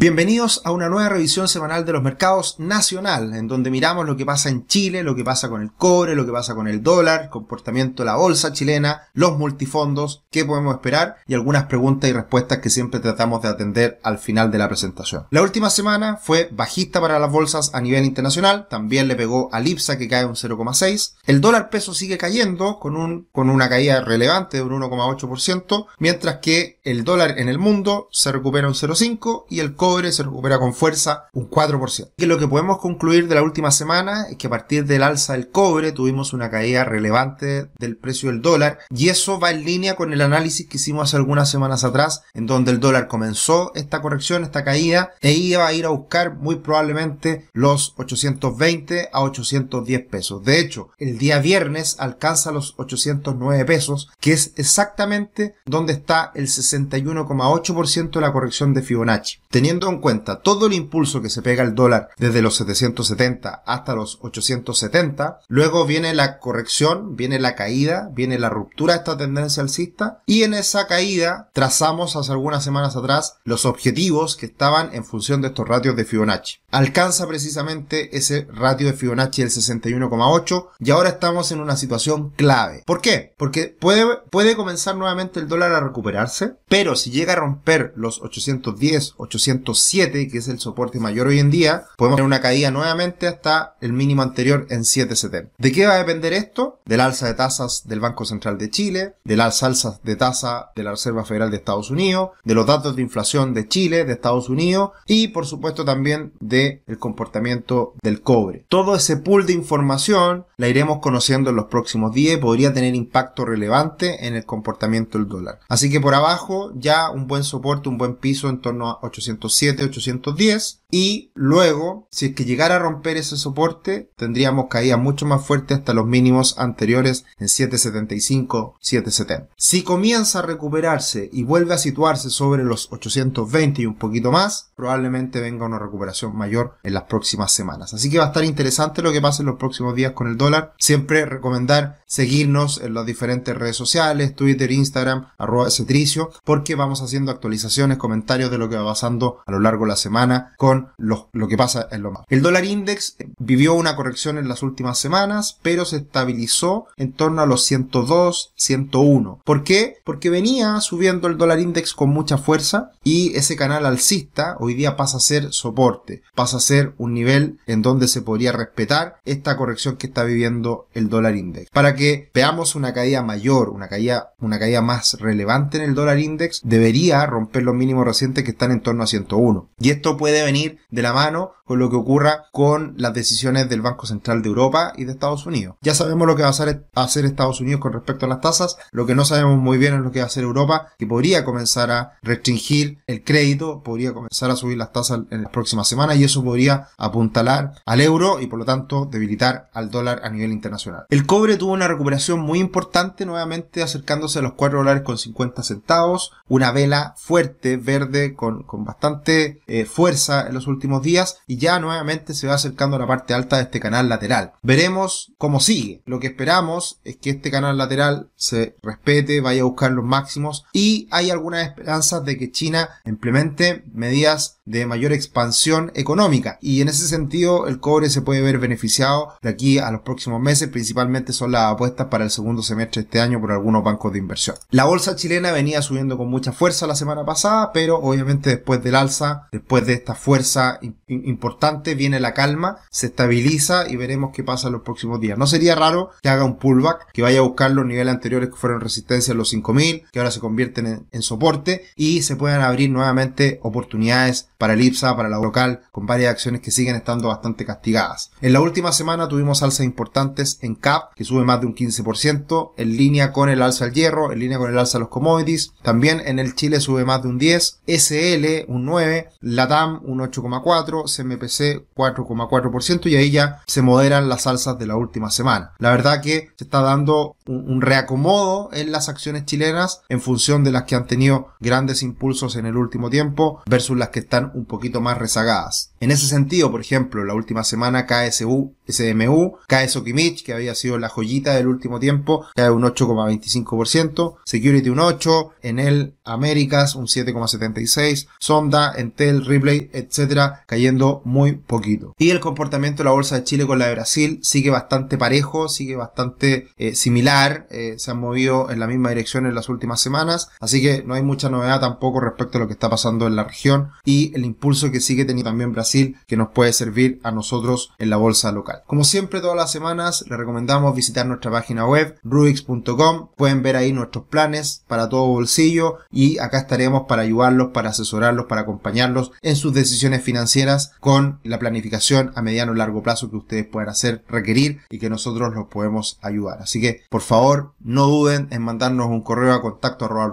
Bienvenidos a una nueva revisión semanal de los mercados nacional, en donde miramos lo que pasa en Chile, lo que pasa con el cobre, lo que pasa con el dólar, comportamiento de la bolsa chilena, los multifondos, qué podemos esperar y algunas preguntas y respuestas que siempre tratamos de atender al final de la presentación. La última semana fue bajista para las bolsas a nivel internacional, también le pegó al IPSA que cae un 0,6. El dólar peso sigue cayendo con, un, con una caída relevante de un 1,8%, mientras que el dólar en el mundo se recupera un 0,5 y el cobre se recupera con fuerza un 4%. Que lo que podemos concluir de la última semana es que a partir del alza del cobre tuvimos una caída relevante del precio del dólar y eso va en línea con el análisis que hicimos hace algunas semanas atrás en donde el dólar comenzó esta corrección, esta caída e iba a ir a buscar muy probablemente los 820 a 810 pesos. De hecho, el día viernes alcanza los 809 pesos que es exactamente donde está el 61,8% de la corrección de Fibonacci. Teniendo en cuenta todo el impulso que se pega el dólar desde los 770 hasta los 870, luego viene la corrección, viene la caída, viene la ruptura de esta tendencia alcista y en esa caída trazamos hace algunas semanas atrás los objetivos que estaban en función de estos ratios de Fibonacci. Alcanza precisamente ese ratio de Fibonacci del 61,8 y ahora estamos en una situación clave. ¿Por qué? Porque puede, puede comenzar nuevamente el dólar a recuperarse, pero si llega a romper los 810, 800 7, que es el soporte mayor hoy en día, podemos tener una caída nuevamente hasta el mínimo anterior en 7.70. ¿De qué va a depender esto? Del alza de tasas del Banco Central de Chile, de las alzas de tasa de la Reserva Federal de Estados Unidos, de los datos de inflación de Chile, de Estados Unidos y por supuesto también del el comportamiento del cobre. Todo ese pool de información la iremos conociendo en los próximos días y podría tener impacto relevante en el comportamiento del dólar. Así que por abajo ya un buen soporte, un buen piso en torno a 800 810 y luego, si es que llegara a romper ese soporte, tendríamos caída mucho más fuerte hasta los mínimos anteriores en 775, 770. Si comienza a recuperarse y vuelve a situarse sobre los 820 y un poquito más, probablemente venga una recuperación mayor en las próximas semanas. Así que va a estar interesante lo que pase en los próximos días con el dólar. Siempre recomendar seguirnos en las diferentes redes sociales, Twitter, Instagram, arroba cetricio, porque vamos haciendo actualizaciones, comentarios de lo que va pasando a lo largo de la semana con lo, que pasa en lo más. El dólar index vivió una corrección en las últimas semanas, pero se estabilizó en torno a los 102, 101. ¿Por qué? Porque venía subiendo el dólar index con mucha fuerza y ese canal alcista hoy día pasa a ser soporte, pasa a ser un nivel en donde se podría respetar esta corrección que está viviendo el dólar index. Para que veamos una caída mayor, una caída, una caída más relevante en el dólar index, debería romper los mínimos recientes que están en torno a 101. Y esto puede venir de la mano con lo que ocurra con las decisiones del Banco Central de Europa y de Estados Unidos. Ya sabemos lo que va a hacer, Estados Unidos con respecto a las tasas, lo que no sabemos muy bien es lo que va a hacer Europa, que podría comenzar a restringir el crédito, podría comenzar a subir las tasas en las próximas semanas y eso podría apuntalar al euro y por lo tanto debilitar al dólar a nivel internacional. El cobre tuvo una recuperación muy importante nuevamente acercándose a los 4 dólares con 50 centavos, una vela fuerte, verde, con, con bastante eh, fuerza en los últimos días y ya nuevamente se va acercando a la parte alta de este canal lateral. Veremos cómo sigue. Lo que esperamos es que este canal lateral se respete, vaya a buscar los máximos y hay algunas esperanzas de que China implemente medidas de mayor expansión económica y en ese sentido el cobre se puede ver beneficiado de aquí a los próximos meses, principalmente son las apuestas para el segundo semestre de este año por algunos bancos de inversión. La bolsa chilena venía subiendo con mucha fuerza la semana pasada, pero obviamente después del alza, después de esta fuerza viene la calma, se estabiliza y veremos qué pasa en los próximos días. No sería raro que haga un pullback, que vaya a buscar los niveles anteriores que fueron resistencia en los 5000, que ahora se convierten en, soporte y se puedan abrir nuevamente oportunidades para el IPSA, para la local, con varias acciones que siguen estando bastante castigadas. En la última semana tuvimos alzas importantes en CAP, que sube más de un 15%, en línea con el alza al hierro, en línea con el alza a los commodities. También en el Chile sube más de un 10, SL un 9, LATAM un 8,4, CMPC 4,4% y ahí ya se moderan las alzas de la última semana. La verdad que se está dando un, reacomodo en las acciones chilenas en función de las que han tenido grandes impulsos en el último tiempo versus las que están un poquito más rezagadas. En ese sentido, por ejemplo, la última semana KSU SMU, cae Sokimich, que había sido la joyita del último tiempo, cae un 8,25%, Security un 8, Enel Américas un 7,76, Sonda, Entel, Ripley, etcétera, cayendo muy poquito. Y el comportamiento de la bolsa de Chile con la de Brasil sigue bastante parejo, sigue bastante eh, similar, eh, se han movido en la misma dirección en las últimas semanas, así que no hay mucha novedad tampoco respecto a lo que está pasando en la región y el impulso que sigue teniendo también Brasil que nos puede servir a nosotros en la bolsa local. Como siempre todas las semanas les recomendamos visitar nuestra página web rubix.com, pueden ver ahí nuestros planes para todo bolsillo y acá estaremos para ayudarlos, para asesorarlos, para acompañarlos en sus decisiones financieras con la planificación a mediano y largo plazo que ustedes puedan hacer requerir y que nosotros los podemos ayudar. Así que por favor no duden en mandarnos un correo a contacto arroba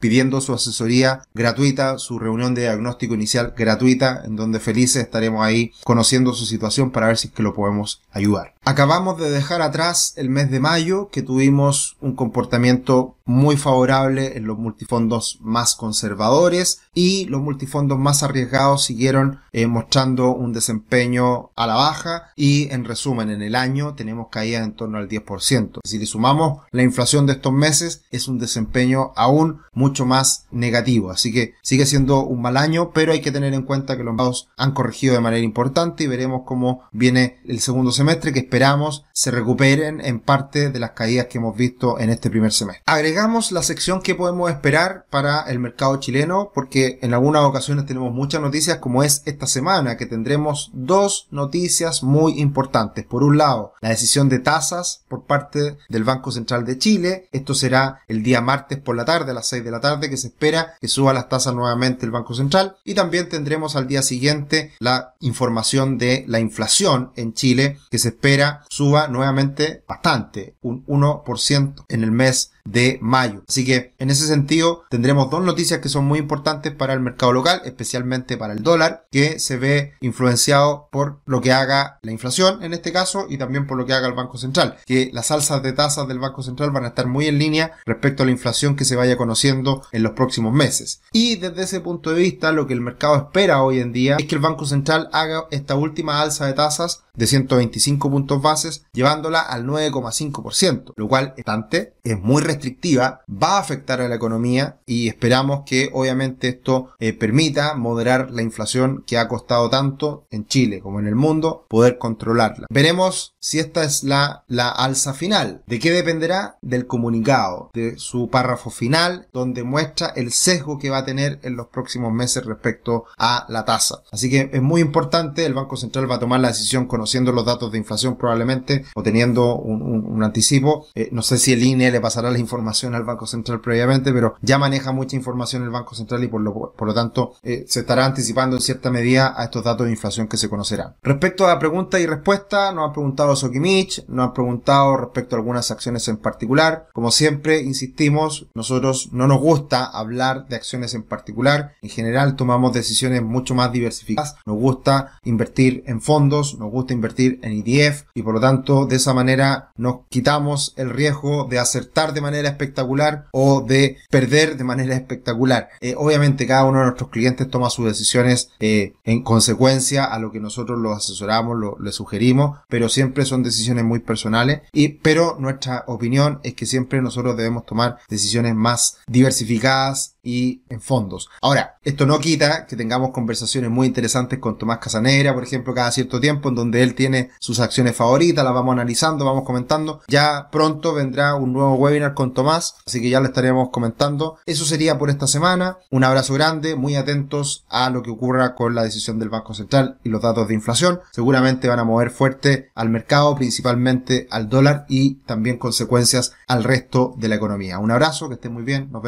pidiendo su asesoría gratuita, su reunión de diagnóstico inicial gratuita, en donde felices estaremos ahí conociendo su situación para ver si es que lo podemos ayudar. Acabamos de dejar atrás el mes de mayo que tuvimos un comportamiento muy favorable en los multifondos más conservadores y los multifondos más arriesgados siguieron eh, mostrando un desempeño a la baja y en resumen en el año tenemos caídas en torno al 10%. Si le sumamos la inflación de estos meses es un desempeño aún mucho más negativo. Así que sigue siendo un mal año, pero hay que tener en cuenta que los mercados han corregido de manera importante y veremos cómo viene el segundo semestre que esperamos se recuperen en parte de las caídas que hemos visto en este primer semestre agregamos la sección que podemos esperar para el mercado chileno, porque en algunas ocasiones tenemos muchas noticias, como es esta semana, que tendremos dos noticias muy importantes. Por un lado, la decisión de tasas por parte del Banco Central de Chile. Esto será el día martes por la tarde, a las 6 de la tarde, que se espera que suba las tasas nuevamente el Banco Central. Y también tendremos al día siguiente la información de la inflación en Chile, que se espera suba nuevamente bastante, un 1% en el mes de mayo. Así que en ese sentido tendremos dos noticias que son muy importantes para el mercado local, especialmente para el dólar, que se ve influenciado por lo que haga la inflación en este caso y también por lo que haga el Banco Central, que las alzas de tasas del Banco Central van a estar muy en línea respecto a la inflación que se vaya conociendo en los próximos meses. Y desde ese punto de vista lo que el mercado espera hoy en día es que el Banco Central haga esta última alza de tasas de 125 puntos bases, llevándola al 9,5%, lo cual bastante, es muy restrictiva, va a afectar a la economía y esperamos que obviamente esto eh, permita moderar la inflación que ha costado tanto en Chile como en el mundo, poder controlarla. Veremos si esta es la, la alza final. ¿De qué dependerá? Del comunicado, de su párrafo final, donde muestra el sesgo que va a tener en los próximos meses respecto a la tasa. Así que es muy importante, el Banco Central va a tomar la decisión con conociendo los datos de inflación probablemente o teniendo un, anticipo. Eh, no sé si el INE le pasará la información al Banco Central previamente, pero ya maneja mucha información el Banco Central y por lo, por lo tanto eh, se estará anticipando en cierta medida a estos datos de inflación que se conocerán. Respecto a la pregunta y respuesta, nos han preguntado Sokimich, nos han preguntado respecto a algunas acciones en particular. Como siempre, insistimos, nosotros no nos gusta hablar de acciones en particular. En general tomamos decisiones mucho más diversificadas. Nos gusta invertir en fondos, nos gusta invertir en ETF y por lo tanto de esa manera nos quitamos el riesgo de acertar de manera espectacular o de perder de manera espectacular. Eh, obviamente cada uno de nuestros clientes toma sus decisiones eh, en consecuencia a lo que nosotros los asesoramos, lo, le sugerimos, pero siempre son decisiones muy personales y pero nuestra opinión es que siempre nosotros debemos tomar decisiones más diversificadas y en fondos. Ahora, esto no quita que tengamos conversaciones muy interesantes con Tomás Casanera, por ejemplo, cada cierto tiempo, en donde él tiene sus acciones favoritas, las vamos analizando, vamos comentando. Ya pronto vendrá un nuevo webinar con Tomás, así que ya le estaremos comentando. Eso sería por esta semana. Un abrazo grande, muy atentos a lo que ocurra con la decisión del Banco Central y los datos de inflación. Seguramente van a mover fuerte al mercado, principalmente al dólar y también consecuencias al resto de la economía. Un abrazo, que estén muy bien. Nos vemos.